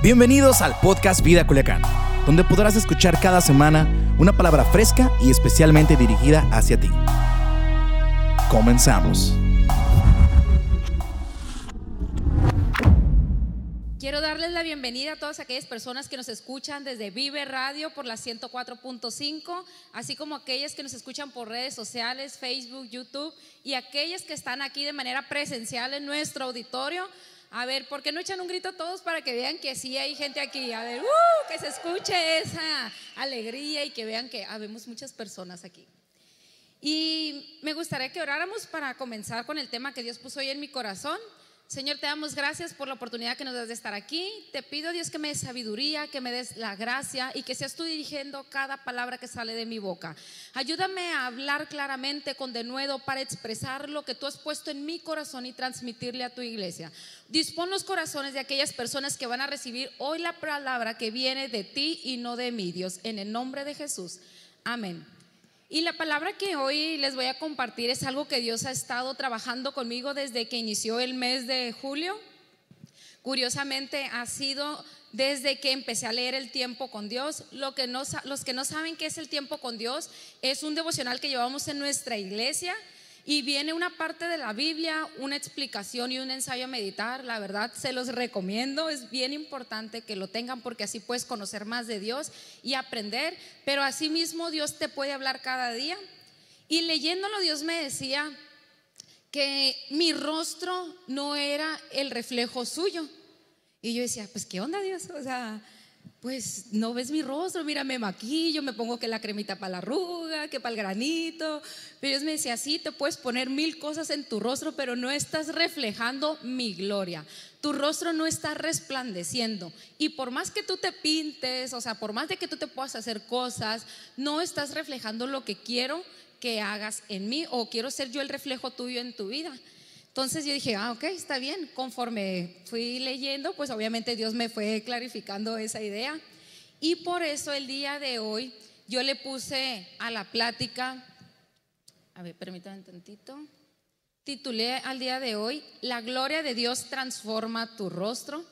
Bienvenidos al podcast Vida Culiacán, donde podrás escuchar cada semana una palabra fresca y especialmente dirigida hacia ti. Comenzamos. Quiero darles la bienvenida a todas aquellas personas que nos escuchan desde Vive Radio por la 104.5, así como aquellas que nos escuchan por redes sociales, Facebook, YouTube y aquellas que están aquí de manera presencial en nuestro auditorio. A ver, ¿por qué no echan un grito todos para que vean que sí hay gente aquí? A ver, ¡uh! que se escuche esa alegría y que vean que habemos muchas personas aquí. Y me gustaría que oráramos para comenzar con el tema que Dios puso hoy en mi corazón. Señor, te damos gracias por la oportunidad que nos das de estar aquí. Te pido, Dios, que me des sabiduría, que me des la gracia y que seas tú dirigiendo cada palabra que sale de mi boca. Ayúdame a hablar claramente con denuedo para expresar lo que tú has puesto en mi corazón y transmitirle a tu iglesia. Dispón los corazones de aquellas personas que van a recibir hoy la palabra que viene de ti y no de mí, Dios, en el nombre de Jesús. Amén. Y la palabra que hoy les voy a compartir es algo que Dios ha estado trabajando conmigo desde que inició el mes de julio. Curiosamente ha sido desde que empecé a leer el tiempo con Dios. Lo que no, los que no saben qué es el tiempo con Dios es un devocional que llevamos en nuestra iglesia y viene una parte de la Biblia, una explicación y un ensayo a meditar. La verdad, se los recomiendo. Es bien importante que lo tengan porque así puedes conocer más de Dios y aprender. Pero asimismo, Dios te puede hablar cada día. Y leyéndolo, Dios me decía que mi rostro no era el reflejo suyo. Y yo decía, pues, ¿qué onda, Dios? O sea, pues no ves mi rostro, mira, me maquillo, me pongo que la cremita para la arruga, que para el granito. Pero Dios me decía, sí, te puedes poner mil cosas en tu rostro, pero no estás reflejando mi gloria. Tu rostro no está resplandeciendo. Y por más que tú te pintes, o sea, por más de que tú te puedas hacer cosas, no estás reflejando lo que quiero que hagas en mí o quiero ser yo el reflejo tuyo en tu vida. Entonces yo dije, ah, ok, está bien. Conforme fui leyendo, pues obviamente Dios me fue clarificando esa idea. Y por eso el día de hoy yo le puse a la plática, a ver, permítanme un tantito, titulé al día de hoy, La gloria de Dios transforma tu rostro.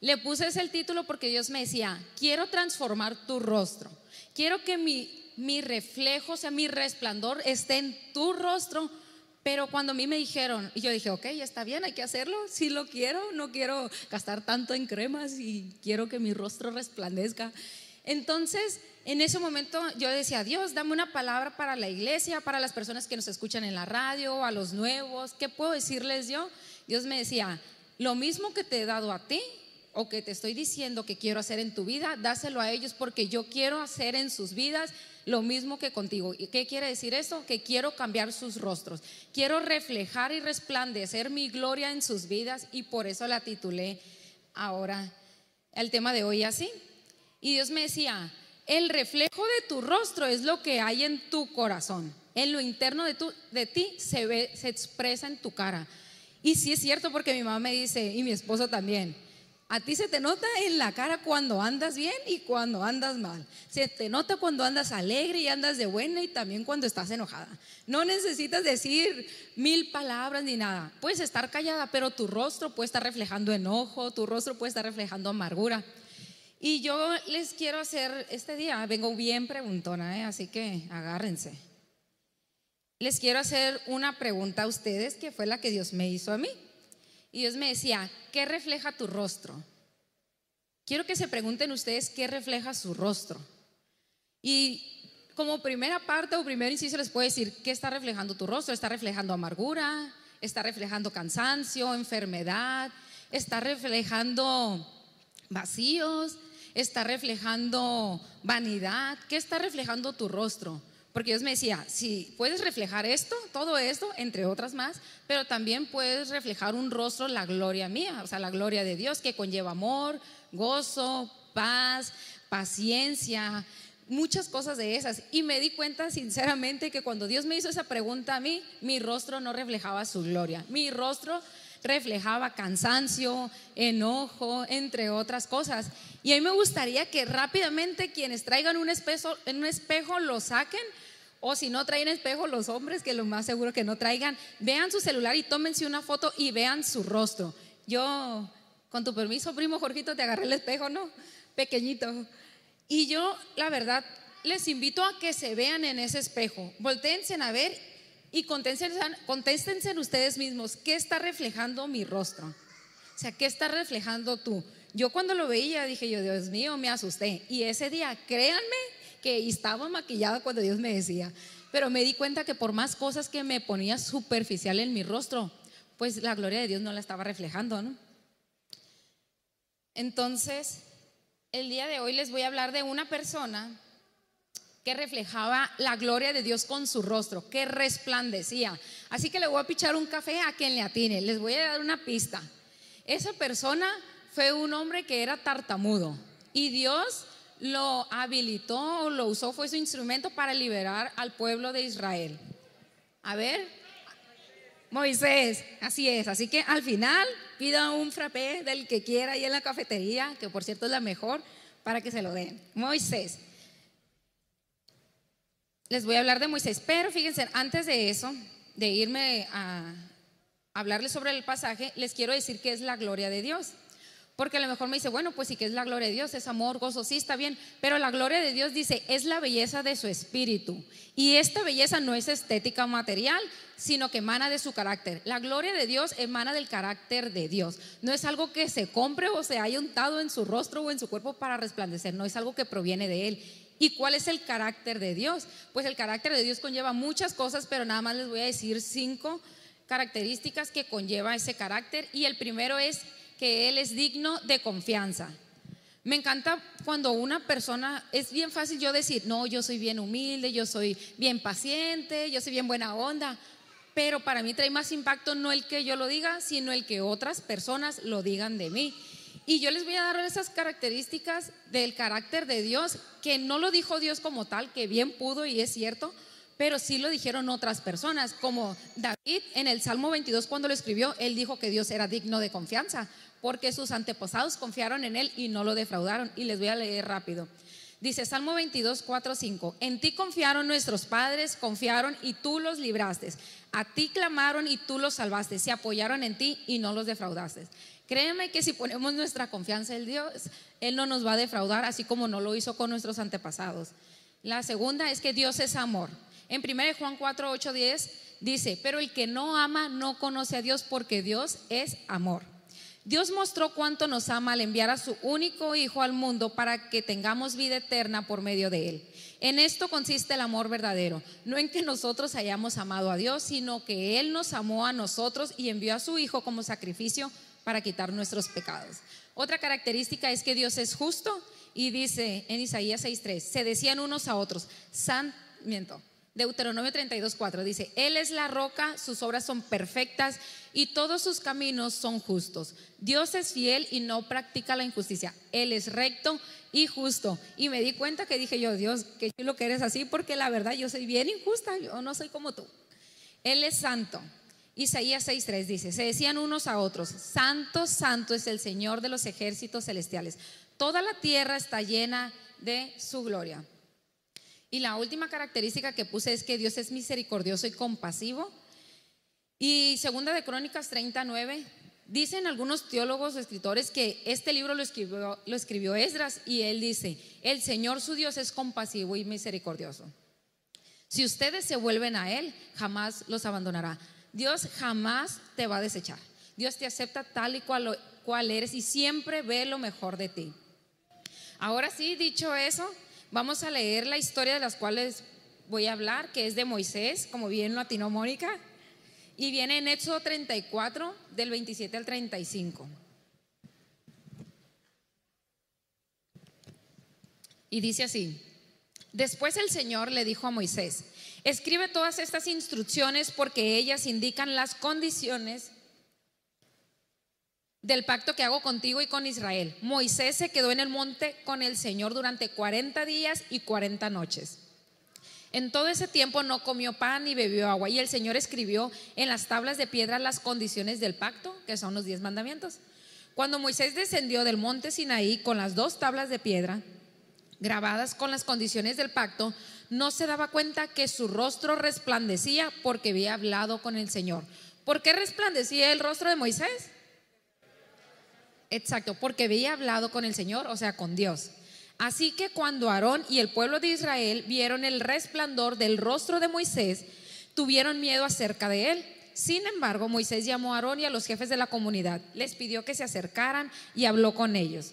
Le puse ese título porque Dios me decía, quiero transformar tu rostro. Quiero que mi, mi reflejo, o sea, mi resplandor esté en tu rostro pero cuando a mí me dijeron, y yo dije, ok, está bien, hay que hacerlo, sí lo quiero, no quiero gastar tanto en cremas y quiero que mi rostro resplandezca. Entonces, en ese momento yo decía, Dios, dame una palabra para la iglesia, para las personas que nos escuchan en la radio, a los nuevos, ¿qué puedo decirles yo? Dios me decía, lo mismo que te he dado a ti, o que te estoy diciendo que quiero hacer en tu vida, dáselo a ellos porque yo quiero hacer en sus vidas lo mismo que contigo. ¿Y qué quiere decir esto? Que quiero cambiar sus rostros. Quiero reflejar y resplandecer mi gloria en sus vidas y por eso la titulé ahora el tema de hoy así. Y Dios me decía, el reflejo de tu rostro es lo que hay en tu corazón. En lo interno de, tu, de ti se ve, se expresa en tu cara. Y sí es cierto porque mi mamá me dice, y mi esposo también, a ti se te nota en la cara cuando andas bien y cuando andas mal. Se te nota cuando andas alegre y andas de buena y también cuando estás enojada. No necesitas decir mil palabras ni nada. Puedes estar callada, pero tu rostro puede estar reflejando enojo, tu rostro puede estar reflejando amargura. Y yo les quiero hacer este día, vengo bien preguntona, ¿eh? así que agárrense. Les quiero hacer una pregunta a ustedes que fue la que Dios me hizo a mí. Y Dios me decía, ¿qué refleja tu rostro? Quiero que se pregunten ustedes qué refleja su rostro. Y como primera parte o primer inciso les puedo decir, ¿qué está reflejando tu rostro? ¿Está reflejando amargura? ¿Está reflejando cansancio, enfermedad? ¿Está reflejando vacíos? ¿Está reflejando vanidad? ¿Qué está reflejando tu rostro? Porque Dios me decía, si puedes reflejar esto, todo esto, entre otras más, pero también puedes reflejar un rostro, la gloria mía, o sea, la gloria de Dios que conlleva amor, gozo, paz, paciencia, muchas cosas de esas. Y me di cuenta sinceramente que cuando Dios me hizo esa pregunta a mí, mi rostro no reflejaba su gloria. Mi rostro reflejaba cansancio, enojo, entre otras cosas. Y a mí me gustaría que rápidamente quienes traigan un espejo, un espejo lo saquen o si no traen espejo, los hombres, que lo más seguro que no traigan, vean su celular y tómense una foto y vean su rostro. Yo Con tu permiso, primo Jorgito, te agarré el espejo, ¿no? Pequeñito. Y yo, la verdad, les invito a que se vean en ese espejo. Voltéense a ver y contéstense, en ustedes mismos, ¿qué está reflejando mi rostro? O sea, ¿qué está reflejando tú? Yo cuando lo veía dije yo, Dios mío, me asusté. Y ese día, créanme estaba maquillada cuando Dios me decía, pero me di cuenta que por más cosas que me ponía superficial en mi rostro, pues la gloria de Dios no la estaba reflejando, ¿no? Entonces, el día de hoy les voy a hablar de una persona que reflejaba la gloria de Dios con su rostro, que resplandecía. Así que le voy a pichar un café a quien le atine. Les voy a dar una pista. Esa persona fue un hombre que era tartamudo y Dios lo habilitó, lo usó, fue su instrumento para liberar al pueblo de Israel. A ver, Moisés, así es. Así que al final pida un frappé del que quiera ahí en la cafetería, que por cierto es la mejor, para que se lo den. Moisés les voy a hablar de Moisés, pero fíjense, antes de eso, de irme a hablarles sobre el pasaje, les quiero decir que es la gloria de Dios. Porque a lo mejor me dice, bueno, pues sí que es la gloria de Dios, es amor, gozo, sí está bien, pero la gloria de Dios dice, es la belleza de su espíritu. Y esta belleza no es estética material, sino que emana de su carácter. La gloria de Dios emana del carácter de Dios. No es algo que se compre o se haya untado en su rostro o en su cuerpo para resplandecer, no es algo que proviene de Él. ¿Y cuál es el carácter de Dios? Pues el carácter de Dios conlleva muchas cosas, pero nada más les voy a decir cinco características que conlleva ese carácter. Y el primero es que Él es digno de confianza. Me encanta cuando una persona, es bien fácil yo decir, no, yo soy bien humilde, yo soy bien paciente, yo soy bien buena onda, pero para mí trae más impacto no el que yo lo diga, sino el que otras personas lo digan de mí. Y yo les voy a dar esas características del carácter de Dios, que no lo dijo Dios como tal, que bien pudo y es cierto, pero sí lo dijeron otras personas, como David en el Salmo 22 cuando lo escribió, él dijo que Dios era digno de confianza, porque sus antepasados confiaron en él y no lo defraudaron. Y les voy a leer rápido. Dice Salmo 22, 4, 5, en ti confiaron nuestros padres, confiaron y tú los libraste. A ti clamaron y tú los salvaste, se apoyaron en ti y no los defraudaste. Créeme que si ponemos nuestra confianza en Dios, Él no nos va a defraudar, así como no lo hizo con nuestros antepasados. La segunda es que Dios es amor. En 1 Juan 4, 8, 10 dice, pero el que no ama no conoce a Dios porque Dios es amor. Dios mostró cuánto nos ama al enviar a su único Hijo al mundo para que tengamos vida eterna por medio de Él. En esto consiste el amor verdadero, no en que nosotros hayamos amado a Dios, sino que Él nos amó a nosotros y envió a su Hijo como sacrificio para quitar nuestros pecados. Otra característica es que Dios es justo y dice en Isaías 6:3, se decían unos a otros, san, miento, Deuteronomio 32:4 dice, Él es la roca, sus obras son perfectas y todos sus caminos son justos. Dios es fiel y no practica la injusticia. Él es recto y justo. Y me di cuenta que dije yo, Dios, que lo que eres así, porque la verdad yo soy bien injusta, yo no soy como tú. Él es santo. Isaías 6:3 dice, se decían unos a otros, santo, santo es el Señor de los ejércitos celestiales. Toda la tierra está llena de su gloria. Y la última característica que puse es que Dios es misericordioso y compasivo. Y segunda de Crónicas 39, dicen algunos teólogos o escritores que este libro lo escribió, lo escribió Esdras y él dice, el Señor su Dios es compasivo y misericordioso. Si ustedes se vuelven a Él, jamás los abandonará. Dios jamás te va a desechar. Dios te acepta tal y cual, cual eres y siempre ve lo mejor de ti. Ahora sí, dicho eso, vamos a leer la historia de las cuales voy a hablar, que es de Moisés, como bien lo atinó Mónica, y viene en Éxodo 34, del 27 al 35. Y dice así, después el Señor le dijo a Moisés, Escribe todas estas instrucciones porque ellas indican las condiciones del pacto que hago contigo y con Israel. Moisés se quedó en el monte con el Señor durante 40 días y 40 noches. En todo ese tiempo no comió pan ni bebió agua y el Señor escribió en las tablas de piedra las condiciones del pacto, que son los diez mandamientos. Cuando Moisés descendió del monte Sinaí con las dos tablas de piedra grabadas con las condiciones del pacto, no se daba cuenta que su rostro resplandecía porque había hablado con el Señor. ¿Por qué resplandecía el rostro de Moisés? Exacto, porque había hablado con el Señor, o sea, con Dios. Así que cuando Aarón y el pueblo de Israel vieron el resplandor del rostro de Moisés, tuvieron miedo acerca de él. Sin embargo, Moisés llamó a Aarón y a los jefes de la comunidad, les pidió que se acercaran y habló con ellos.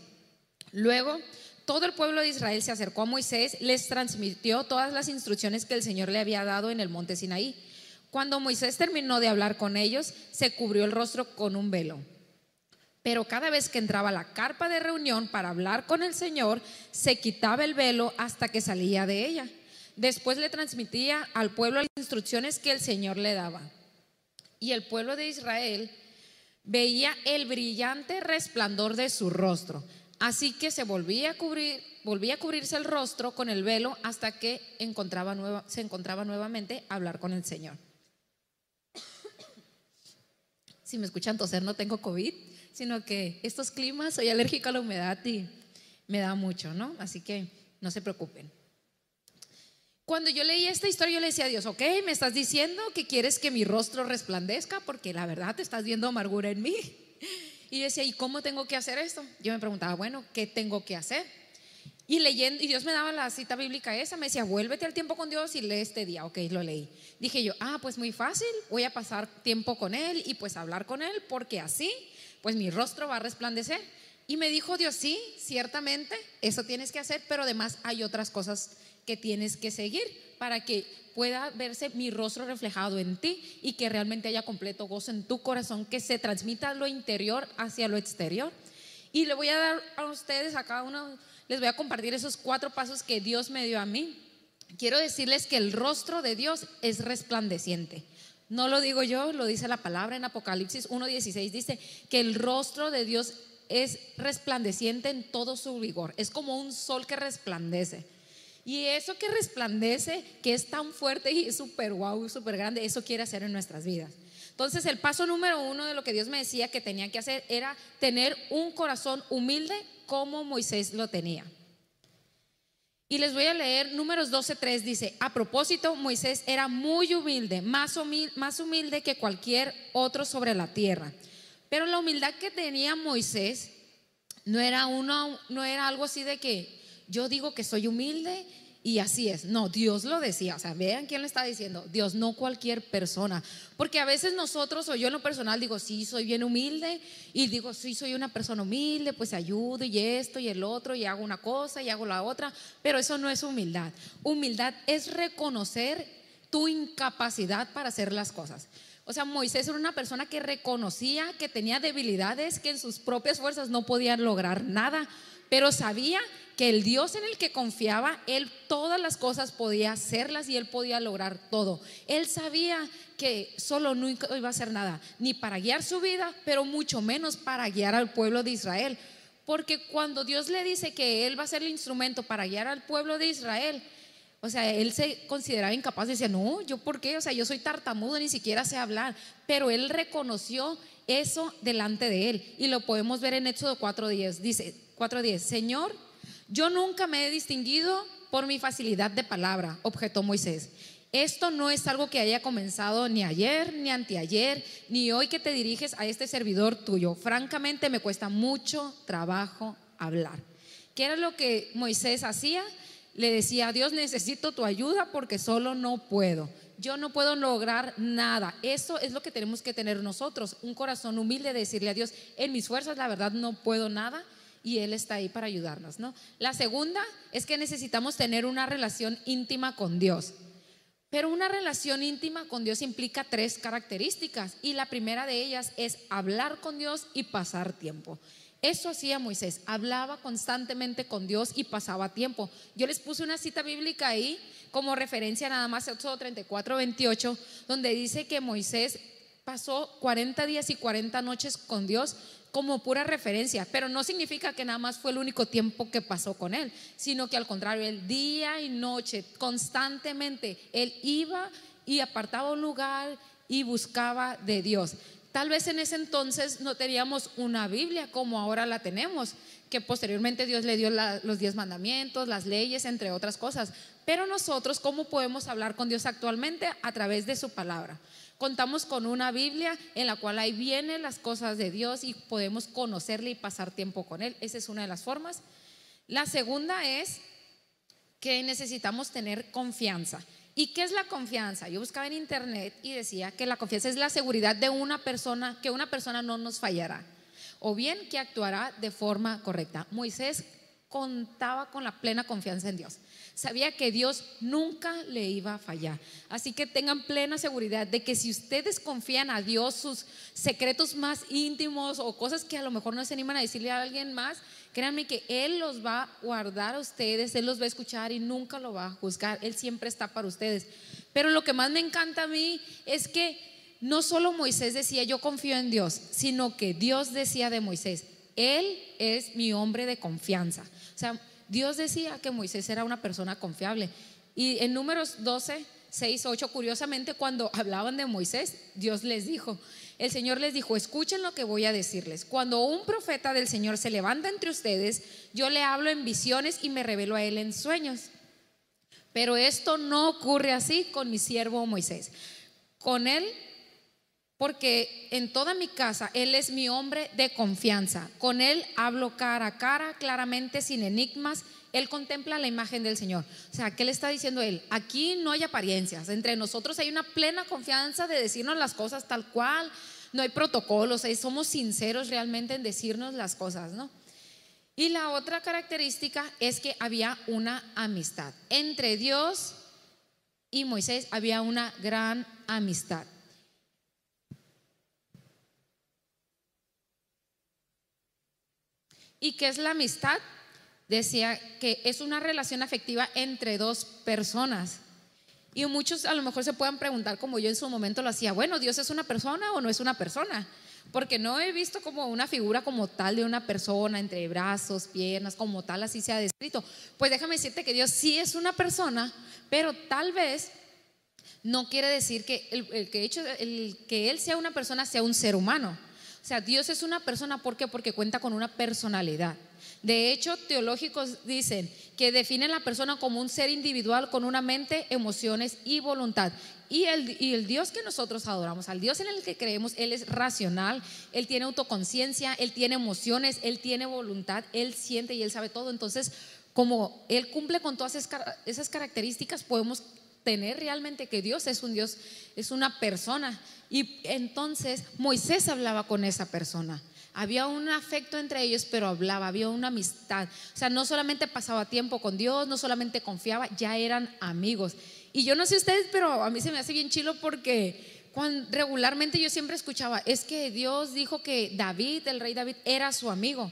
Luego, todo el pueblo de Israel se acercó a Moisés, les transmitió todas las instrucciones que el Señor le había dado en el monte Sinaí. Cuando Moisés terminó de hablar con ellos, se cubrió el rostro con un velo. Pero cada vez que entraba a la carpa de reunión para hablar con el Señor, se quitaba el velo hasta que salía de ella. Después le transmitía al pueblo las instrucciones que el Señor le daba. Y el pueblo de Israel veía el brillante resplandor de su rostro. Así que se volvía a cubrir, volvía a cubrirse el rostro con el velo hasta que encontraba nueva, se encontraba nuevamente a hablar con el Señor. Si me escuchan toser, no tengo COVID sino que estos climas soy alérgica a la humedad y me da mucho, ¿no? Así que no se preocupen. Cuando yo leí esta historia, yo le decía a Dios, ok, me estás diciendo que quieres que mi rostro resplandezca, porque la verdad te estás viendo amargura en mí. Y decía, ¿y cómo tengo que hacer esto? Yo me preguntaba, bueno, ¿qué tengo que hacer? Y leyendo, y Dios me daba la cita bíblica esa, me decía, vuélvete al tiempo con Dios y lee este día. Ok, lo leí. Dije yo, ah, pues muy fácil, voy a pasar tiempo con Él y pues hablar con Él, porque así pues mi rostro va a resplandecer. Y me dijo Dios, sí, ciertamente, eso tienes que hacer, pero además hay otras cosas que tienes que seguir para que pueda verse mi rostro reflejado en ti y que realmente haya completo gozo en tu corazón, que se transmita lo interior hacia lo exterior. Y le voy a dar a ustedes, a cada uno, les voy a compartir esos cuatro pasos que Dios me dio a mí. Quiero decirles que el rostro de Dios es resplandeciente. No lo digo yo, lo dice la palabra en Apocalipsis 1.16. Dice que el rostro de Dios es resplandeciente en todo su vigor. Es como un sol que resplandece. Y eso que resplandece, que es tan fuerte y súper guau, súper grande, eso quiere hacer en nuestras vidas. Entonces el paso número uno de lo que Dios me decía que tenía que hacer era tener un corazón humilde como Moisés lo tenía. Y les voy a leer números 12.3, dice, a propósito, Moisés era muy humilde más, humilde, más humilde que cualquier otro sobre la tierra. Pero la humildad que tenía Moisés no era, uno, no era algo así de que yo digo que soy humilde y así es. No, Dios lo decía. O sea, vean quién le está diciendo. Dios, no cualquier persona. Porque a veces nosotros, o yo en lo personal, digo, sí, soy bien humilde. Y digo, sí, soy una persona humilde, pues ayudo y esto y el otro, y hago una cosa y hago la otra. Pero eso no es humildad. Humildad es reconocer tu incapacidad para hacer las cosas. O sea, Moisés era una persona que reconocía que tenía debilidades, que en sus propias fuerzas no podían lograr nada, pero sabía que el Dios en el que confiaba, él todas las cosas podía hacerlas y él podía lograr todo. Él sabía que solo no iba a hacer nada, ni para guiar su vida, pero mucho menos para guiar al pueblo de Israel. Porque cuando Dios le dice que él va a ser el instrumento para guiar al pueblo de Israel, o sea, él se consideraba incapaz, decía, no, yo por qué, o sea, yo soy tartamudo, ni siquiera sé hablar, pero él reconoció eso delante de él y lo podemos ver en Éxodo 4.10, dice 4.10, Señor, yo nunca me he distinguido por mi facilidad de palabra, objetó Moisés. Esto no es algo que haya comenzado ni ayer, ni anteayer, ni hoy que te diriges a este servidor tuyo. Francamente me cuesta mucho trabajo hablar. ¿Qué era lo que Moisés hacía? Le decía Dios, necesito tu ayuda porque solo no puedo. Yo no puedo lograr nada. Eso es lo que tenemos que tener nosotros. Un corazón humilde de decirle a Dios, en mis fuerzas la verdad no puedo nada y Él está ahí para ayudarnos, ¿no? La segunda es que necesitamos tener una relación íntima con Dios. Pero una relación íntima con Dios implica tres características y la primera de ellas es hablar con Dios y pasar tiempo. Eso hacía Moisés, hablaba constantemente con Dios y pasaba tiempo. Yo les puse una cita bíblica ahí como referencia nada más, Éxodo 34, 28, donde dice que Moisés pasó 40 días y 40 noches con Dios como pura referencia, pero no significa que nada más fue el único tiempo que pasó con él, sino que al contrario, el día y noche, constantemente, él iba y apartaba un lugar y buscaba de Dios. Tal vez en ese entonces no teníamos una Biblia como ahora la tenemos, que posteriormente Dios le dio los diez mandamientos, las leyes, entre otras cosas. Pero nosotros, ¿cómo podemos hablar con Dios actualmente? A través de su palabra. Contamos con una Biblia en la cual ahí vienen las cosas de Dios y podemos conocerle y pasar tiempo con Él. Esa es una de las formas. La segunda es que necesitamos tener confianza. ¿Y qué es la confianza? Yo buscaba en internet y decía que la confianza es la seguridad de una persona, que una persona no nos fallará, o bien que actuará de forma correcta. Moisés contaba con la plena confianza en Dios. Sabía que Dios nunca le iba a fallar. Así que tengan plena seguridad de que si ustedes confían a Dios sus secretos más íntimos o cosas que a lo mejor no se animan a decirle a alguien más, créanme que Él los va a guardar a ustedes, Él los va a escuchar y nunca lo va a juzgar. Él siempre está para ustedes. Pero lo que más me encanta a mí es que no solo Moisés decía yo confío en Dios, sino que Dios decía de Moisés, Él es mi hombre de confianza. O sea, Dios decía que Moisés era una persona confiable. Y en números 12, 6, 8, curiosamente, cuando hablaban de Moisés, Dios les dijo, el Señor les dijo, escuchen lo que voy a decirles. Cuando un profeta del Señor se levanta entre ustedes, yo le hablo en visiones y me revelo a él en sueños. Pero esto no ocurre así con mi siervo Moisés. Con él porque en toda mi casa Él es mi hombre de confianza. Con Él hablo cara a cara, claramente, sin enigmas. Él contempla la imagen del Señor. O sea, ¿qué le está diciendo Él? Aquí no hay apariencias. Entre nosotros hay una plena confianza de decirnos las cosas tal cual. No hay protocolos, somos sinceros realmente en decirnos las cosas, ¿no? Y la otra característica es que había una amistad. Entre Dios y Moisés había una gran amistad. ¿Y qué es la amistad? Decía que es una relación afectiva entre dos personas. Y muchos a lo mejor se puedan preguntar, como yo en su momento lo hacía, bueno, ¿Dios es una persona o no es una persona? Porque no he visto como una figura como tal de una persona, entre brazos, piernas, como tal, así se ha descrito. Pues déjame decirte que Dios sí es una persona, pero tal vez no quiere decir que el, que, hecho, el que Él sea una persona sea un ser humano. O sea, Dios es una persona, ¿por qué? Porque cuenta con una personalidad. De hecho, teológicos dicen que definen la persona como un ser individual con una mente, emociones y voluntad. Y el, y el, Dios que nosotros adoramos, al Dios en el que creemos, Él es racional, Él tiene autoconciencia, Él tiene emociones, Él tiene voluntad, Él siente y Él sabe todo. Entonces, como Él cumple con todas esas características, podemos tener realmente que Dios es un Dios, es una persona. Y entonces Moisés hablaba con esa persona. Había un afecto entre ellos, pero hablaba, había una amistad. O sea, no solamente pasaba tiempo con Dios, no solamente confiaba, ya eran amigos. Y yo no sé ustedes, pero a mí se me hace bien chilo porque cuando, regularmente yo siempre escuchaba, es que Dios dijo que David, el rey David, era su amigo.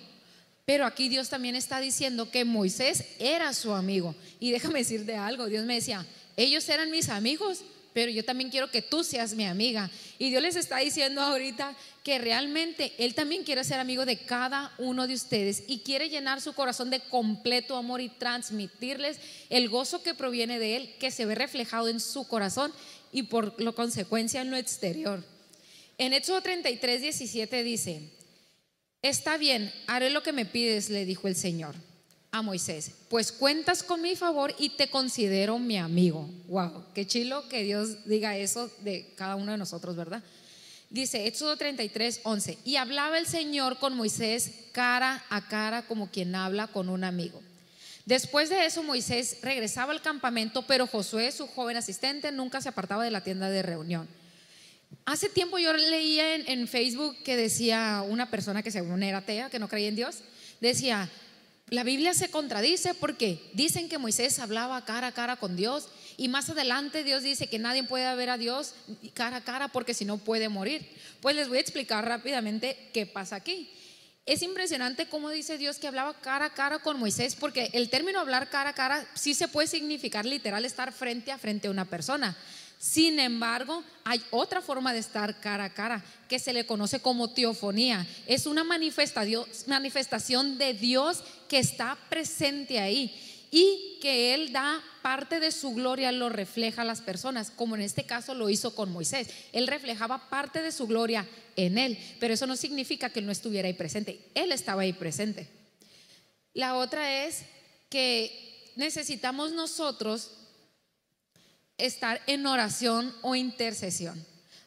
Pero aquí Dios también está diciendo que Moisés era su amigo. Y déjame decirte algo, Dios me decía, ellos eran mis amigos, pero yo también quiero que tú seas mi amiga. Y Dios les está diciendo ahorita que realmente Él también quiere ser amigo de cada uno de ustedes y quiere llenar su corazón de completo amor y transmitirles el gozo que proviene de Él, que se ve reflejado en su corazón y por lo consecuencia en lo exterior. En Éxodo 33, 17 dice, está bien, haré lo que me pides, le dijo el Señor a Moisés, pues cuentas con mi favor y te considero mi amigo. Wow, qué chilo que Dios diga eso de cada uno de nosotros, ¿verdad? Dice Éxodo 33, 11, y hablaba el Señor con Moisés cara a cara como quien habla con un amigo. Después de eso Moisés regresaba al campamento, pero Josué, su joven asistente, nunca se apartaba de la tienda de reunión. Hace tiempo yo leía en, en Facebook que decía una persona que según era atea, que no creía en Dios, decía, la Biblia se contradice porque dicen que Moisés hablaba cara a cara con Dios y más adelante Dios dice que nadie puede ver a Dios cara a cara porque si no puede morir. Pues les voy a explicar rápidamente qué pasa aquí. Es impresionante cómo dice Dios que hablaba cara a cara con Moisés porque el término hablar cara a cara sí se puede significar literal estar frente a frente a una persona. Sin embargo, hay otra forma de estar cara a cara que se le conoce como teofonía. Es una manifestación de Dios que está presente ahí y que Él da parte de su gloria, lo refleja a las personas, como en este caso lo hizo con Moisés. Él reflejaba parte de su gloria en Él, pero eso no significa que Él no estuviera ahí presente. Él estaba ahí presente. La otra es que necesitamos nosotros estar en oración o intercesión.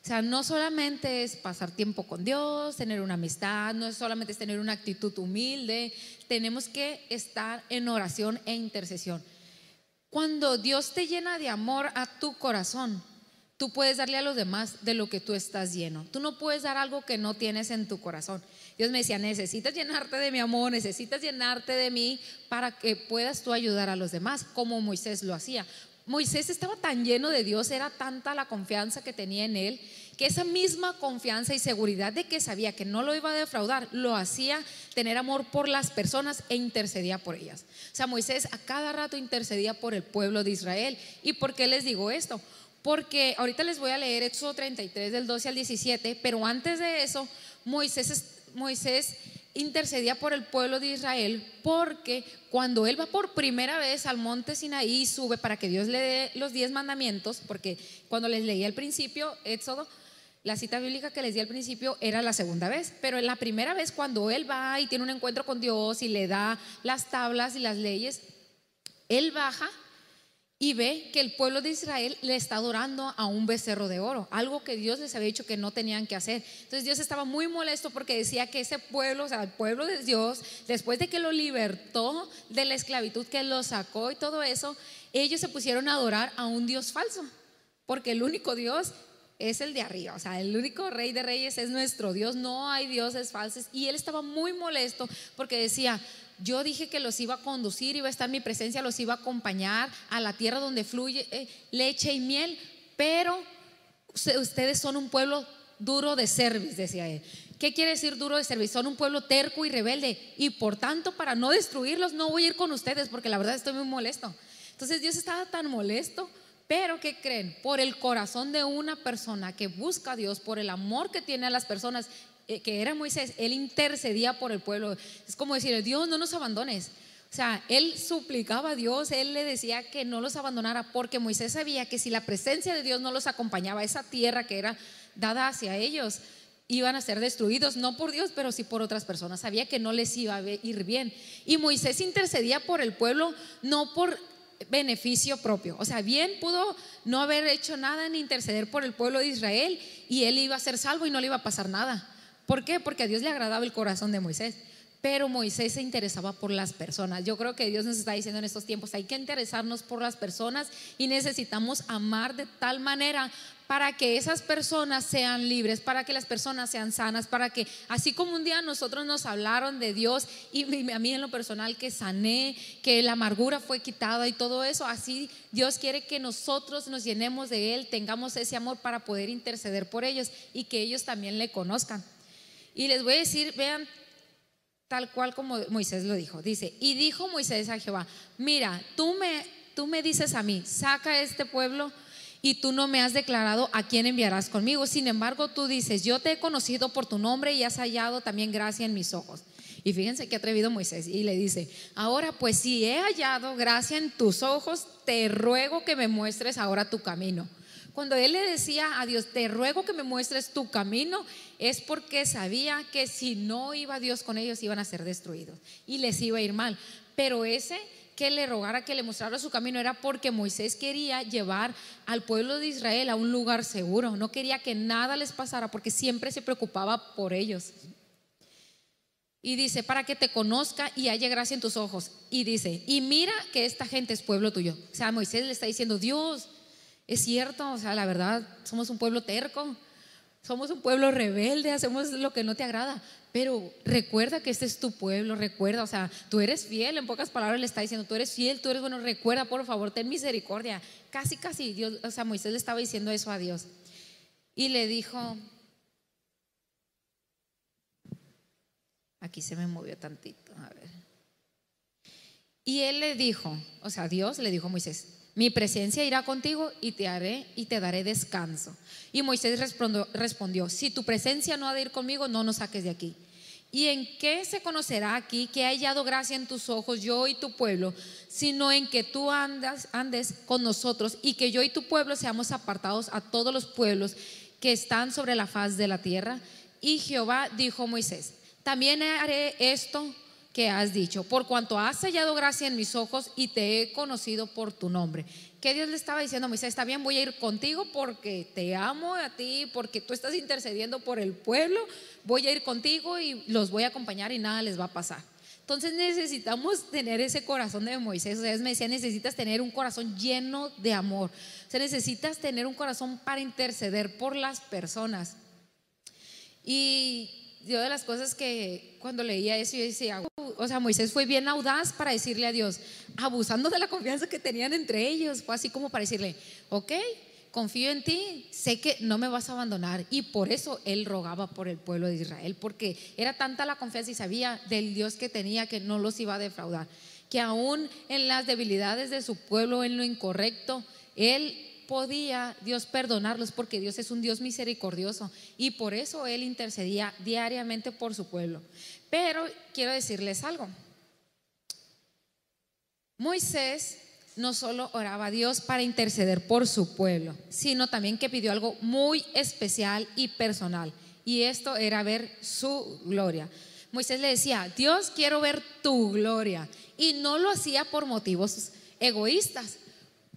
O sea, no solamente es pasar tiempo con Dios, tener una amistad, no es solamente es tener una actitud humilde, tenemos que estar en oración e intercesión. Cuando Dios te llena de amor a tu corazón, tú puedes darle a los demás de lo que tú estás lleno. Tú no puedes dar algo que no tienes en tu corazón. Dios me decía, necesitas llenarte de mi amor, necesitas llenarte de mí para que puedas tú ayudar a los demás, como Moisés lo hacía. Moisés estaba tan lleno de Dios, era tanta la confianza que tenía en él, que esa misma confianza y seguridad de que sabía que no lo iba a defraudar, lo hacía tener amor por las personas e intercedía por ellas. O sea, Moisés a cada rato intercedía por el pueblo de Israel. ¿Y por qué les digo esto? Porque ahorita les voy a leer Éxodo 33 del 12 al 17, pero antes de eso, Moisés, Moisés intercedía por el pueblo de Israel porque cuando él va por primera vez al monte Sinaí, sube para que Dios le dé los diez mandamientos, porque cuando les leí al principio, Éxodo, la cita bíblica que les di al principio era la segunda vez, pero en la primera vez cuando él va y tiene un encuentro con Dios y le da las tablas y las leyes, él baja y ve que el pueblo de Israel le está adorando a un becerro de oro, algo que Dios les había dicho que no tenían que hacer. Entonces Dios estaba muy molesto porque decía que ese pueblo, o sea, el pueblo de Dios, después de que lo libertó de la esclavitud, que lo sacó y todo eso, ellos se pusieron a adorar a un Dios falso, porque el único Dios es el de arriba, o sea, el único rey de reyes es nuestro Dios, no hay dioses falsos. Y él estaba muy molesto porque decía, yo dije que los iba a conducir, iba a estar en mi presencia, los iba a acompañar a la tierra donde fluye eh, leche y miel, pero ustedes son un pueblo duro de servicio, decía él. ¿Qué quiere decir duro de servicio? Son un pueblo terco y rebelde y por tanto para no destruirlos no voy a ir con ustedes porque la verdad estoy muy molesto. Entonces Dios estaba tan molesto, pero ¿qué creen? Por el corazón de una persona que busca a Dios, por el amor que tiene a las personas que era Moisés, él intercedía por el pueblo. Es como decir, Dios, no nos abandones. O sea, él suplicaba a Dios, él le decía que no los abandonara, porque Moisés sabía que si la presencia de Dios no los acompañaba, esa tierra que era dada hacia ellos, iban a ser destruidos, no por Dios, pero sí por otras personas. Sabía que no les iba a ir bien. Y Moisés intercedía por el pueblo, no por beneficio propio. O sea, bien pudo no haber hecho nada ni interceder por el pueblo de Israel y él iba a ser salvo y no le iba a pasar nada. ¿Por qué? Porque a Dios le agradaba el corazón de Moisés. Pero Moisés se interesaba por las personas. Yo creo que Dios nos está diciendo en estos tiempos, hay que interesarnos por las personas y necesitamos amar de tal manera para que esas personas sean libres, para que las personas sean sanas, para que así como un día nosotros nos hablaron de Dios y a mí en lo personal que sané, que la amargura fue quitada y todo eso, así Dios quiere que nosotros nos llenemos de Él, tengamos ese amor para poder interceder por ellos y que ellos también le conozcan. Y les voy a decir, vean tal cual como Moisés lo dijo. Dice, y dijo Moisés a Jehová, mira, tú me, tú me dices a mí, saca este pueblo y tú no me has declarado a quién enviarás conmigo. Sin embargo, tú dices, yo te he conocido por tu nombre y has hallado también gracia en mis ojos. Y fíjense qué atrevido Moisés. Y le dice, ahora pues si he hallado gracia en tus ojos, te ruego que me muestres ahora tu camino cuando él le decía a Dios, te ruego que me muestres tu camino, es porque sabía que si no iba Dios con ellos iban a ser destruidos y les iba a ir mal. Pero ese que le rogara que le mostrara su camino era porque Moisés quería llevar al pueblo de Israel a un lugar seguro, no quería que nada les pasara porque siempre se preocupaba por ellos. Y dice, para que te conozca y haya gracia en tus ojos. Y dice, y mira que esta gente es pueblo tuyo. O sea, Moisés le está diciendo, Dios, es cierto, o sea, la verdad, somos un pueblo terco, somos un pueblo rebelde, hacemos lo que no te agrada, pero recuerda que este es tu pueblo, recuerda, o sea, tú eres fiel, en pocas palabras le está diciendo, tú eres fiel, tú eres bueno, recuerda, por favor, ten misericordia. Casi, casi, Dios, o sea, Moisés le estaba diciendo eso a Dios. Y le dijo, aquí se me movió tantito, a ver. Y él le dijo, o sea, Dios le dijo a Moisés, mi presencia irá contigo y te haré y te daré descanso. Y Moisés respondió, si tu presencia no ha de ir conmigo, no nos saques de aquí. ¿Y en qué se conocerá aquí que ha hallado gracia en tus ojos yo y tu pueblo, sino en que tú andes con nosotros y que yo y tu pueblo seamos apartados a todos los pueblos que están sobre la faz de la tierra? Y Jehová dijo a Moisés, también haré esto que has dicho, por cuanto has hallado gracia en mis ojos y te he conocido por tu nombre. Que Dios le estaba diciendo a Moisés, está bien, voy a ir contigo porque te amo a ti, porque tú estás intercediendo por el pueblo, voy a ir contigo y los voy a acompañar y nada les va a pasar. Entonces necesitamos tener ese corazón de Moisés. O sea, me decía, necesitas tener un corazón lleno de amor. O sea, necesitas tener un corazón para interceder por las personas. Y yo de las cosas que cuando leía eso, yo decía, o sea, Moisés fue bien audaz para decirle a Dios, abusando de la confianza que tenían entre ellos, fue así como para decirle, ok, confío en ti, sé que no me vas a abandonar. Y por eso él rogaba por el pueblo de Israel, porque era tanta la confianza y sabía del Dios que tenía que no los iba a defraudar, que aún en las debilidades de su pueblo, en lo incorrecto, él podía Dios perdonarlos porque Dios es un Dios misericordioso y por eso Él intercedía diariamente por su pueblo. Pero quiero decirles algo. Moisés no solo oraba a Dios para interceder por su pueblo, sino también que pidió algo muy especial y personal. Y esto era ver su gloria. Moisés le decía, Dios quiero ver tu gloria. Y no lo hacía por motivos egoístas,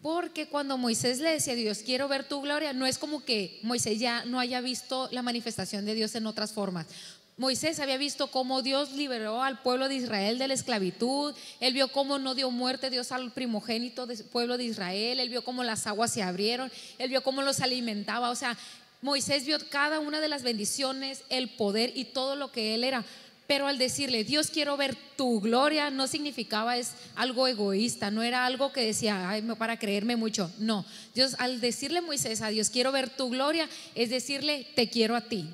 porque cuando Moisés le decía a Dios, quiero ver tu gloria, no es como que Moisés ya no haya visto la manifestación de Dios en otras formas. Moisés había visto cómo Dios liberó al pueblo de Israel de la esclavitud, él vio cómo no dio muerte Dios al primogénito del pueblo de Israel, él vio cómo las aguas se abrieron, él vio cómo los alimentaba, o sea, Moisés vio cada una de las bendiciones, el poder y todo lo que él era. Pero al decirle, Dios quiero ver tu gloria, no significaba es algo egoísta, no era algo que decía, para creerme mucho. No, Dios al decirle Moisés a Dios, quiero ver tu gloria, es decirle, te quiero a ti.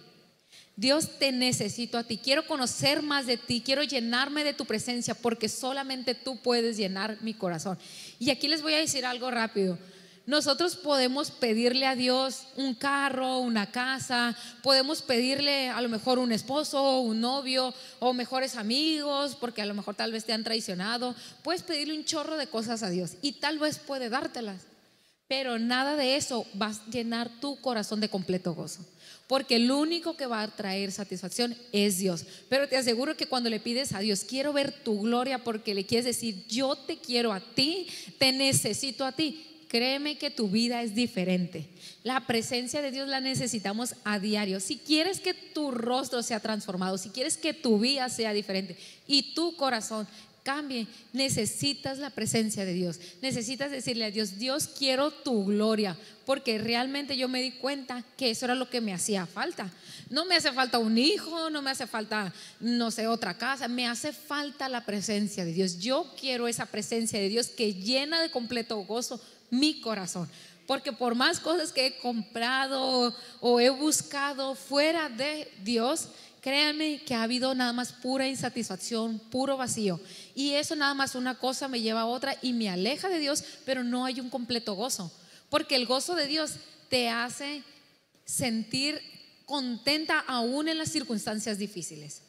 Dios te necesito a ti, quiero conocer más de ti, quiero llenarme de tu presencia porque solamente tú puedes llenar mi corazón. Y aquí les voy a decir algo rápido. Nosotros podemos pedirle a Dios un carro, una casa, podemos pedirle a lo mejor un esposo, un novio o mejores amigos, porque a lo mejor tal vez te han traicionado. Puedes pedirle un chorro de cosas a Dios y tal vez puede dártelas, pero nada de eso va a llenar tu corazón de completo gozo. Porque el único que va a traer satisfacción es Dios. Pero te aseguro que cuando le pides a Dios, quiero ver tu gloria porque le quieres decir, yo te quiero a ti, te necesito a ti, créeme que tu vida es diferente. La presencia de Dios la necesitamos a diario. Si quieres que tu rostro sea transformado, si quieres que tu vida sea diferente y tu corazón cambie, necesitas la presencia de Dios. Necesitas decirle a Dios, Dios quiero tu gloria, porque realmente yo me di cuenta que eso era lo que me hacía falta. No me hace falta un hijo, no me hace falta, no sé, otra casa, me hace falta la presencia de Dios. Yo quiero esa presencia de Dios que llena de completo gozo mi corazón. Porque por más cosas que he comprado o he buscado fuera de Dios, créanme que ha habido nada más pura insatisfacción, puro vacío. Y eso nada más una cosa me lleva a otra y me aleja de Dios, pero no hay un completo gozo. Porque el gozo de Dios te hace sentir contenta aún en las circunstancias difíciles.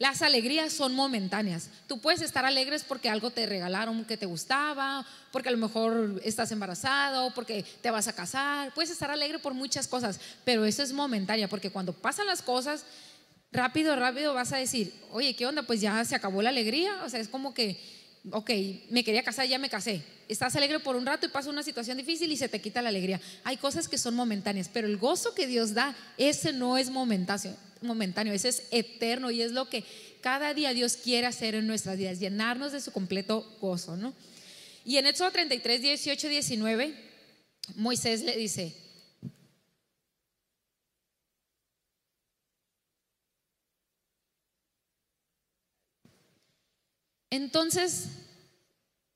Las alegrías son momentáneas. Tú puedes estar alegres porque algo te regalaron que te gustaba, porque a lo mejor estás embarazado, porque te vas a casar. Puedes estar alegre por muchas cosas, pero eso es momentánea, porque cuando pasan las cosas, rápido, rápido vas a decir, oye, ¿qué onda? Pues ya se acabó la alegría. O sea, es como que, ok, me quería casar, ya me casé. Estás alegre por un rato y pasa una situación difícil y se te quita la alegría. Hay cosas que son momentáneas, pero el gozo que Dios da, ese no es momentáneo momentáneo, ese es eterno y es lo que cada día Dios quiere hacer en nuestras vidas, llenarnos de su completo gozo, ¿no? Y en Éxodo 33, 18, 19, Moisés le dice, entonces,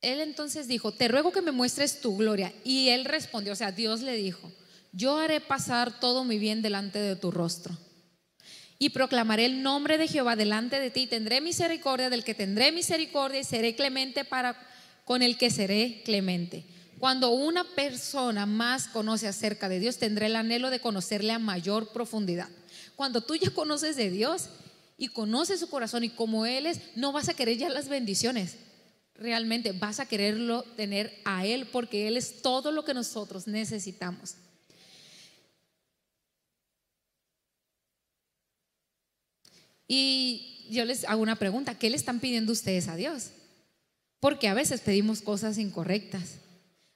él entonces dijo, te ruego que me muestres tu gloria. Y él respondió, o sea, Dios le dijo, yo haré pasar todo mi bien delante de tu rostro y proclamaré el nombre de Jehová delante de ti. Tendré misericordia del que tendré misericordia y seré clemente para con el que seré clemente. Cuando una persona más conoce acerca de Dios, tendré el anhelo de conocerle a mayor profundidad. Cuando tú ya conoces de Dios y conoces su corazón y como Él es, no vas a querer ya las bendiciones. Realmente vas a quererlo tener a Él porque Él es todo lo que nosotros necesitamos. Y yo les hago una pregunta, ¿qué le están pidiendo ustedes a Dios? Porque a veces pedimos cosas incorrectas.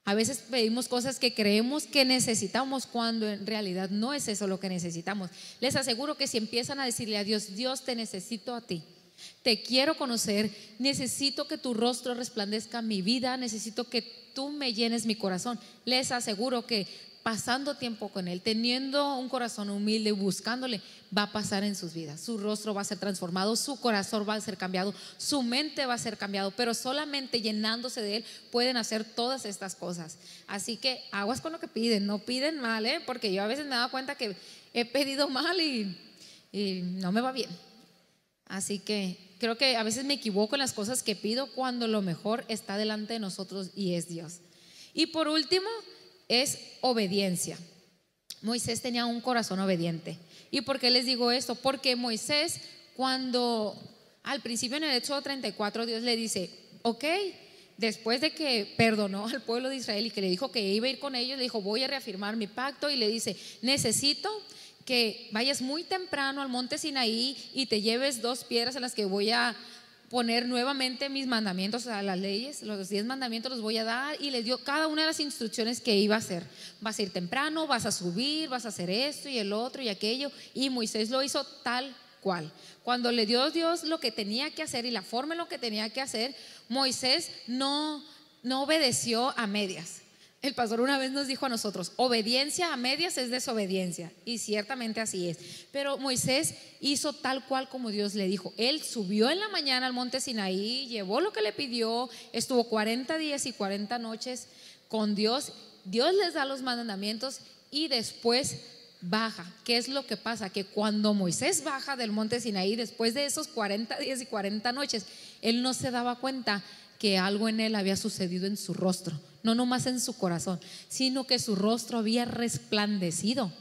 A veces pedimos cosas que creemos que necesitamos cuando en realidad no es eso lo que necesitamos. Les aseguro que si empiezan a decirle a Dios, Dios te necesito a ti, te quiero conocer, necesito que tu rostro resplandezca mi vida, necesito que tú me llenes mi corazón. Les aseguro que pasando tiempo con Él, teniendo un corazón humilde, buscándole, va a pasar en sus vidas. Su rostro va a ser transformado, su corazón va a ser cambiado, su mente va a ser cambiado, pero solamente llenándose de Él pueden hacer todas estas cosas. Así que aguas con lo que piden, no piden mal, ¿eh? porque yo a veces me he dado cuenta que he pedido mal y, y no me va bien. Así que creo que a veces me equivoco en las cosas que pido cuando lo mejor está delante de nosotros y es Dios. Y por último, es obediencia. Moisés tenía un corazón obediente. ¿Y por qué les digo esto? Porque Moisés, cuando al principio en el Éxodo 34 Dios le dice, ok, después de que perdonó al pueblo de Israel y que le dijo que iba a ir con ellos, le dijo, voy a reafirmar mi pacto y le dice, necesito que vayas muy temprano al monte Sinaí y te lleves dos piedras en las que voy a poner nuevamente mis mandamientos, a las leyes, los diez mandamientos los voy a dar y les dio cada una de las instrucciones que iba a hacer. Vas a ir temprano, vas a subir, vas a hacer esto y el otro y aquello. Y Moisés lo hizo tal cual. Cuando le dio Dios lo que tenía que hacer y la forma en lo que tenía que hacer, Moisés no, no obedeció a medias. El pastor una vez nos dijo a nosotros, obediencia a medias es desobediencia. Y ciertamente así es. Pero Moisés hizo tal cual como Dios le dijo. Él subió en la mañana al monte Sinaí, llevó lo que le pidió, estuvo 40 días y 40 noches con Dios. Dios les da los mandamientos y después baja. ¿Qué es lo que pasa? Que cuando Moisés baja del monte Sinaí, después de esos 40 días y 40 noches, él no se daba cuenta que algo en él había sucedido en su rostro no nomás en su corazón, sino que su rostro había resplandecido.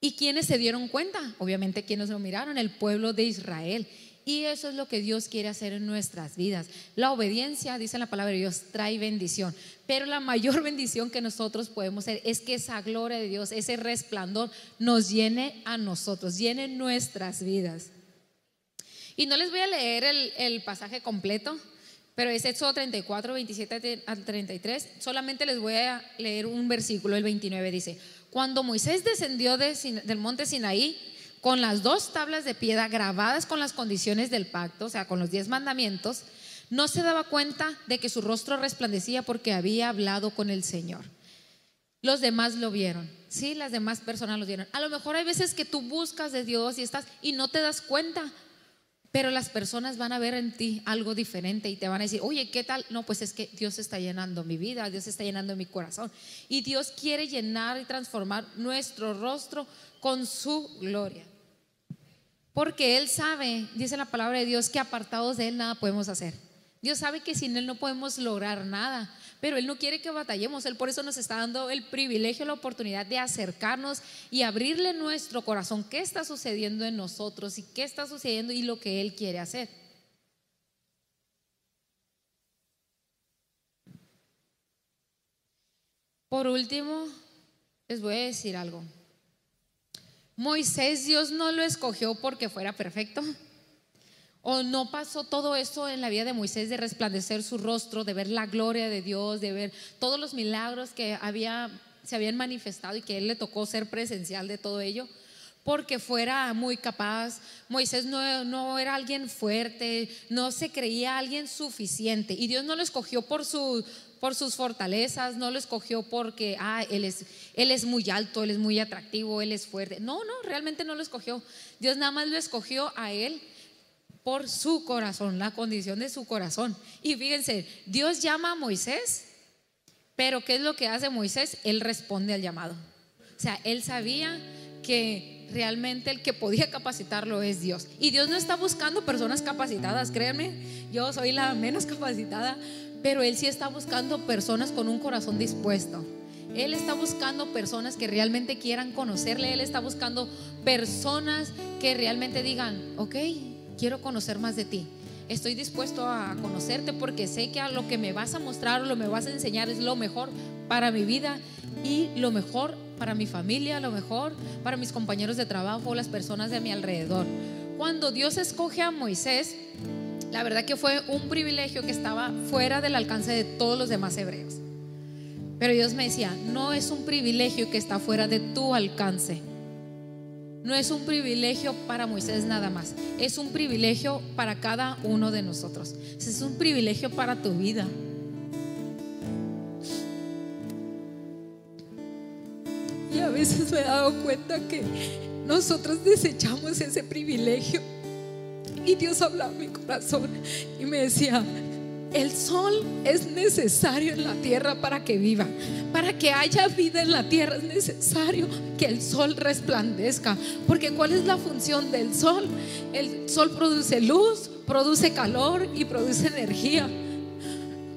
¿Y quienes se dieron cuenta? Obviamente quienes lo miraron, el pueblo de Israel. Y eso es lo que Dios quiere hacer en nuestras vidas. La obediencia, dice la palabra de Dios, trae bendición. Pero la mayor bendición que nosotros podemos hacer es que esa gloria de Dios, ese resplandor, nos llene a nosotros, llene nuestras vidas. Y no les voy a leer el, el pasaje completo, pero es Éxodo 34, 27 al 33. Solamente les voy a leer un versículo, el 29 dice, cuando Moisés descendió del monte Sinaí con las dos tablas de piedra grabadas con las condiciones del pacto, o sea, con los diez mandamientos, no se daba cuenta de que su rostro resplandecía porque había hablado con el Señor. Los demás lo vieron, sí, las demás personas lo vieron. A lo mejor hay veces que tú buscas de Dios y estás y no te das cuenta pero las personas van a ver en ti algo diferente y te van a decir, oye, ¿qué tal? No, pues es que Dios está llenando mi vida, Dios está llenando mi corazón. Y Dios quiere llenar y transformar nuestro rostro con su gloria. Porque Él sabe, dice la palabra de Dios, que apartados de Él nada podemos hacer. Dios sabe que sin Él no podemos lograr nada, pero Él no quiere que batallemos. Él por eso nos está dando el privilegio, la oportunidad de acercarnos y abrirle nuestro corazón. ¿Qué está sucediendo en nosotros y qué está sucediendo y lo que Él quiere hacer? Por último, les voy a decir algo. Moisés Dios no lo escogió porque fuera perfecto. ¿O no pasó todo eso en la vida de Moisés de resplandecer su rostro, de ver la gloria de Dios, de ver todos los milagros que había, se habían manifestado y que él le tocó ser presencial de todo ello? Porque fuera muy capaz. Moisés no, no era alguien fuerte, no se creía alguien suficiente. Y Dios no lo escogió por su, por sus fortalezas, no lo escogió porque, ah, él es, él es muy alto, él es muy atractivo, él es fuerte. No, no, realmente no lo escogió. Dios nada más lo escogió a él por su corazón, la condición de su corazón. Y fíjense, Dios llama a Moisés, pero ¿qué es lo que hace Moisés? Él responde al llamado. O sea, él sabía que realmente el que podía capacitarlo es Dios. Y Dios no está buscando personas capacitadas, créanme, yo soy la menos capacitada, pero Él sí está buscando personas con un corazón dispuesto. Él está buscando personas que realmente quieran conocerle, Él está buscando personas que realmente digan, ok, quiero conocer más de ti. Estoy dispuesto a conocerte porque sé que lo que me vas a mostrar o lo me vas a enseñar es lo mejor para mi vida y lo mejor para mi familia, lo mejor para mis compañeros de trabajo, las personas de mi alrededor. Cuando Dios escoge a Moisés, la verdad que fue un privilegio que estaba fuera del alcance de todos los demás hebreos. Pero Dios me decía, no es un privilegio que está fuera de tu alcance. No es un privilegio para Moisés nada más. Es un privilegio para cada uno de nosotros. Es un privilegio para tu vida. Y a veces me he dado cuenta que nosotros desechamos ese privilegio. Y Dios hablaba en mi corazón y me decía, el sol es necesario en la tierra para que viva. Para que haya vida en la tierra es necesario que el sol resplandezca. Porque ¿cuál es la función del sol? El sol produce luz, produce calor y produce energía.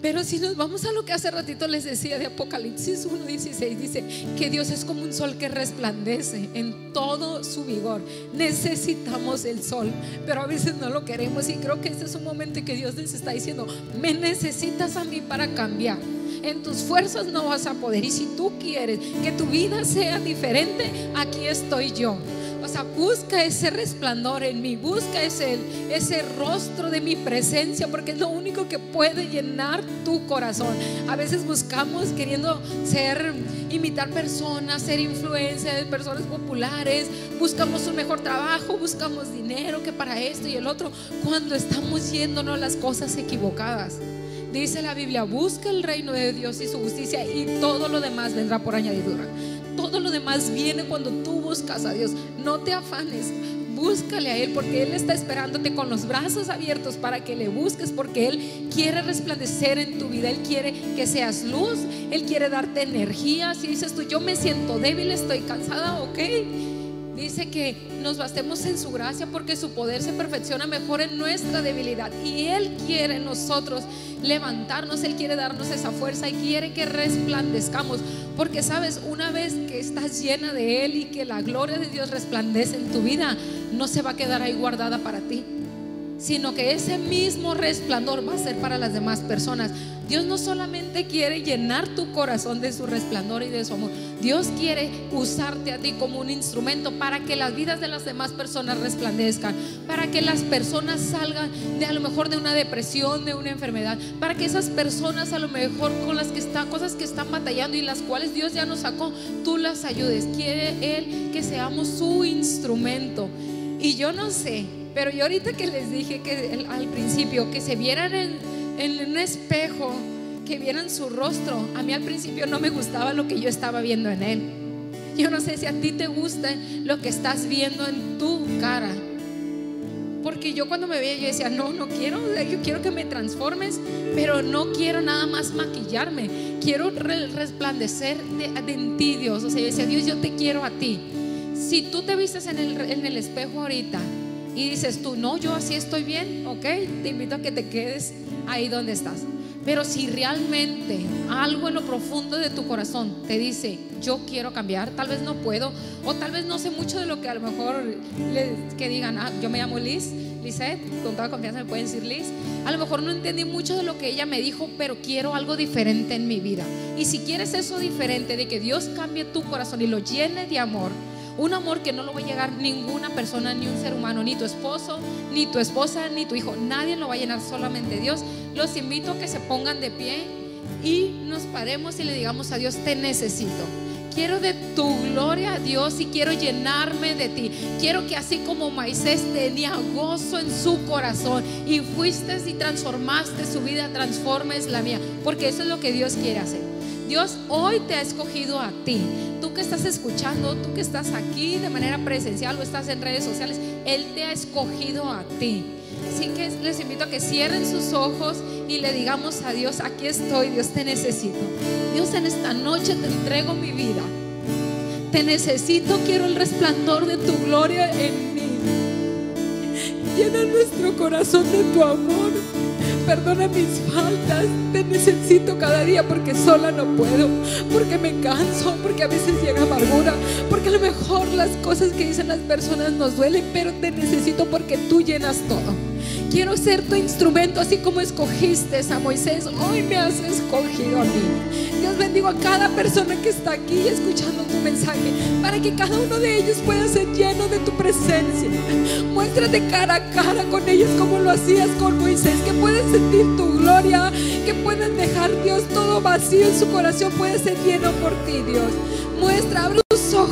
Pero si nos vamos a lo que hace ratito les decía de Apocalipsis 1.16, dice que Dios es como un sol que resplandece en todo su vigor. Necesitamos el sol, pero a veces no lo queremos y creo que este es un momento en que Dios les está diciendo, me necesitas a mí para cambiar. En tus fuerzas no vas a poder y si tú quieres que tu vida sea diferente, aquí estoy yo. Busca ese resplandor en mí, busca ese, ese rostro de mi presencia, porque es lo único que puede llenar tu corazón. A veces buscamos queriendo ser, imitar personas, ser influencia de personas populares, buscamos un mejor trabajo, buscamos dinero que para esto y el otro, cuando estamos yéndonos las cosas equivocadas. Dice la Biblia, busca el reino de Dios y su justicia y todo lo demás vendrá por añadidura. Todo lo demás viene cuando tú buscas a Dios. No te afanes, búscale a Él porque Él está esperándote con los brazos abiertos para que le busques porque Él quiere resplandecer en tu vida, Él quiere que seas luz, Él quiere darte energía. Si dices tú, yo me siento débil, estoy cansada, ok dice que nos bastemos en su gracia porque su poder se perfecciona mejor en nuestra debilidad. Y Él quiere nosotros levantarnos, Él quiere darnos esa fuerza y quiere que resplandezcamos. Porque sabes, una vez que estás llena de Él y que la gloria de Dios resplandece en tu vida, no se va a quedar ahí guardada para ti sino que ese mismo resplandor va a ser para las demás personas. Dios no solamente quiere llenar tu corazón de su resplandor y de su amor, Dios quiere usarte a ti como un instrumento para que las vidas de las demás personas resplandezcan, para que las personas salgan de a lo mejor de una depresión, de una enfermedad, para que esas personas a lo mejor con las que están, cosas que están batallando y las cuales Dios ya nos sacó, tú las ayudes. Quiere Él que seamos su instrumento. Y yo no sé, pero yo ahorita que les dije que al principio que se vieran en, en un espejo, que vieran su rostro, a mí al principio no me gustaba lo que yo estaba viendo en él. Yo no sé si a ti te gusta lo que estás viendo en tu cara. Porque yo cuando me veía yo decía, no, no quiero, yo quiero que me transformes, pero no quiero nada más maquillarme. Quiero resplandecer de, en ti, Dios. O sea, yo decía, Dios, yo te quiero a ti. Si tú te vistes en el, en el espejo ahorita y dices tú, no, yo así estoy bien, ok, te invito a que te quedes ahí donde estás. Pero si realmente algo en lo profundo de tu corazón te dice, yo quiero cambiar, tal vez no puedo, o tal vez no sé mucho de lo que a lo mejor que digan, ah, yo me llamo Liz, Lizette, con toda confianza me pueden decir Liz, a lo mejor no entendí mucho de lo que ella me dijo, pero quiero algo diferente en mi vida. Y si quieres eso diferente, de que Dios cambie tu corazón y lo llene de amor, un amor que no lo va a llegar ninguna persona, ni un ser humano, ni tu esposo, ni tu esposa, ni tu hijo. Nadie lo va a llenar, solamente Dios. Los invito a que se pongan de pie y nos paremos y le digamos a Dios, te necesito. Quiero de tu gloria a Dios y quiero llenarme de ti. Quiero que así como Moisés tenía gozo en su corazón y fuiste y transformaste su vida, transformes la mía. Porque eso es lo que Dios quiere hacer. Dios hoy te ha escogido a ti. Tú que estás escuchando, tú que estás aquí de manera presencial o estás en redes sociales, Él te ha escogido a ti. Así que les invito a que cierren sus ojos y le digamos a Dios, aquí estoy, Dios te necesito. Dios en esta noche te entrego mi vida. Te necesito, quiero el resplandor de tu gloria en mí. Llena nuestro corazón de tu amor perdona mis faltas, te necesito cada día porque sola no puedo, porque me canso, porque a veces llega amargura, porque a lo mejor las cosas que dicen las personas nos duelen, pero te necesito porque tú llenas todo. Quiero ser tu instrumento, así como escogiste a Moisés. Hoy me has escogido a mí. Dios bendigo a cada persona que está aquí escuchando tu mensaje, para que cada uno de ellos pueda ser lleno de tu presencia. Muéstrate cara a cara con ellos como lo hacías con Moisés, que pueden sentir tu gloria, que pueden dejar Dios todo vacío en su corazón, puede ser lleno por ti, Dios. Muestra,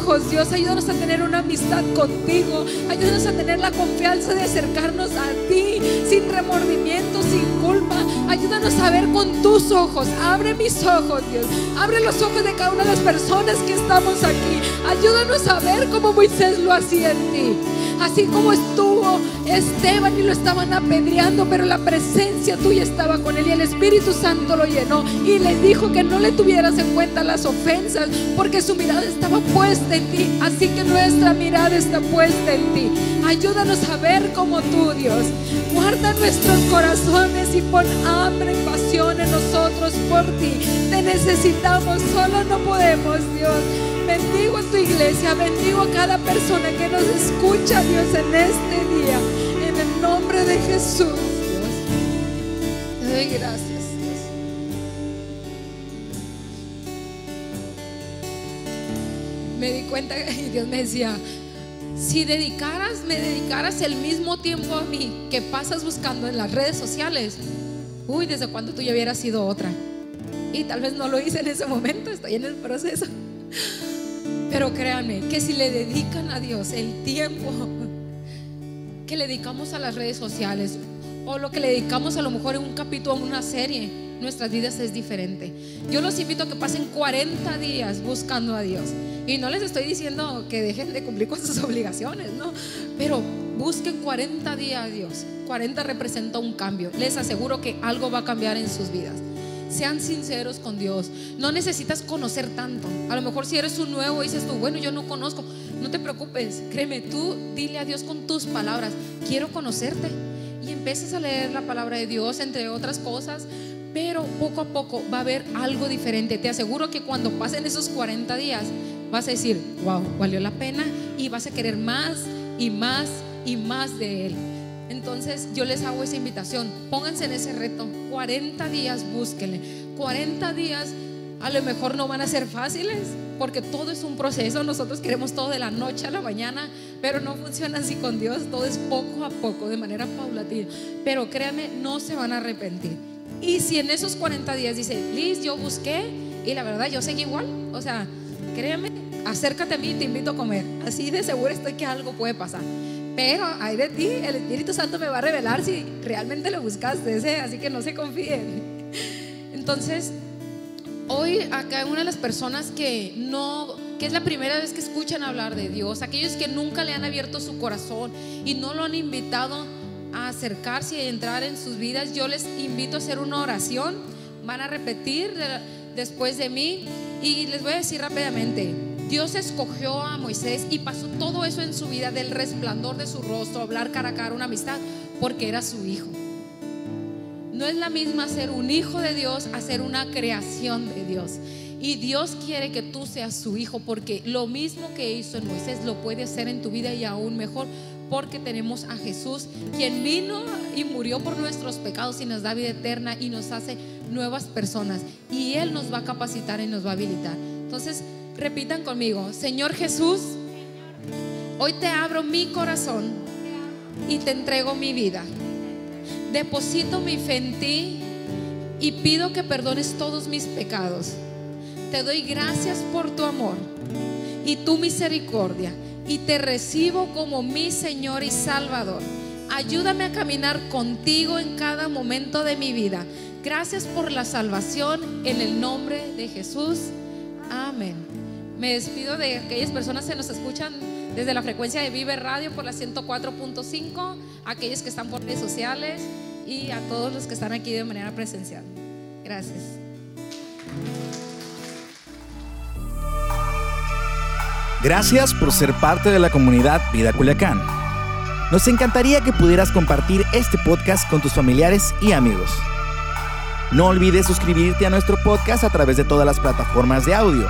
Dios. Ayúdanos a tener una amistad contigo. Ayúdanos a tener la confianza de acercarnos a ti sin remordimiento, sin culpa. Ayúdanos a ver con tus ojos. Abre mis ojos, Dios. Abre los ojos de cada una de las personas que estamos aquí. Ayúdanos a ver como Moisés lo hacía en ti. Así como estuvo Esteban y lo estaban apedreando, pero la presencia tuya estaba con él y el Espíritu Santo lo llenó y le dijo que no le tuvieras en cuenta las ofensas porque su mirada estaba puesta en ti. Así que nuestra mirada está puesta en ti. Ayúdanos a ver como tú, Dios. Guarda nuestros corazones y pon hambre por ti. Te necesitamos, solo no podemos, Dios. Bendigo a tu iglesia, bendigo a cada persona que nos escucha, Dios, en este día. En el nombre de Jesús, Dios. Te doy gracias. Me di cuenta y Dios me decía, si dedicaras, me dedicaras el mismo tiempo a mí que pasas buscando en las redes sociales, uy, desde cuando tú ya hubieras sido otra. Y tal vez no lo hice en ese momento, estoy en el proceso. Pero créanme que si le dedican a Dios el tiempo que le dedicamos a las redes sociales o lo que le dedicamos a lo mejor en un capítulo, en una serie, nuestras vidas es diferente. Yo los invito a que pasen 40 días buscando a Dios. Y no les estoy diciendo que dejen de cumplir con sus obligaciones, no. Pero busquen 40 días a Dios. 40 representa un cambio. Les aseguro que algo va a cambiar en sus vidas. Sean sinceros con Dios. No necesitas conocer tanto. A lo mejor si eres un nuevo dices tú, bueno, yo no conozco. No te preocupes. Créeme, tú dile a Dios con tus palabras, quiero conocerte. Y empiezas a leer la palabra de Dios, entre otras cosas. Pero poco a poco va a haber algo diferente. Te aseguro que cuando pasen esos 40 días, vas a decir, wow, valió la pena. Y vas a querer más y más y más de Él. Entonces yo les hago esa invitación, pónganse en ese reto, 40 días búsquenle, 40 días a lo mejor no van a ser fáciles, porque todo es un proceso, nosotros queremos todo de la noche a la mañana, pero no funciona así con Dios, todo es poco a poco, de manera paulatina, pero créanme, no se van a arrepentir. Y si en esos 40 días dice, Liz, yo busqué y la verdad yo seguí igual, o sea, créanme, acércate a mí y te invito a comer, así de seguro estoy que algo puede pasar. Pero hay de ti, el Espíritu Santo me va a revelar si realmente lo buscaste, así que no se confíen. Entonces, hoy acá una de las personas que no, que es la primera vez que escuchan hablar de Dios, aquellos que nunca le han abierto su corazón y no lo han invitado a acercarse y entrar en sus vidas, yo les invito a hacer una oración, van a repetir después de mí y les voy a decir rápidamente, Dios escogió a Moisés y pasó todo eso en su vida del resplandor de su rostro, hablar cara a cara, una amistad, porque era su hijo. No es la misma ser un hijo de Dios a ser una creación de Dios. Y Dios quiere que tú seas su hijo porque lo mismo que hizo en Moisés lo puede hacer en tu vida y aún mejor porque tenemos a Jesús quien vino y murió por nuestros pecados y nos da vida eterna y nos hace nuevas personas. Y Él nos va a capacitar y nos va a habilitar. Entonces, Repitan conmigo, Señor Jesús, hoy te abro mi corazón y te entrego mi vida. Deposito mi fe en ti y pido que perdones todos mis pecados. Te doy gracias por tu amor y tu misericordia y te recibo como mi Señor y Salvador. Ayúdame a caminar contigo en cada momento de mi vida. Gracias por la salvación en el nombre de Jesús. Amén. Me despido de aquellas personas que nos escuchan desde la frecuencia de Vive Radio por la 104.5, aquellos que están por redes sociales y a todos los que están aquí de manera presencial. Gracias. Gracias por ser parte de la comunidad Vida Culiacán. Nos encantaría que pudieras compartir este podcast con tus familiares y amigos. No olvides suscribirte a nuestro podcast a través de todas las plataformas de audio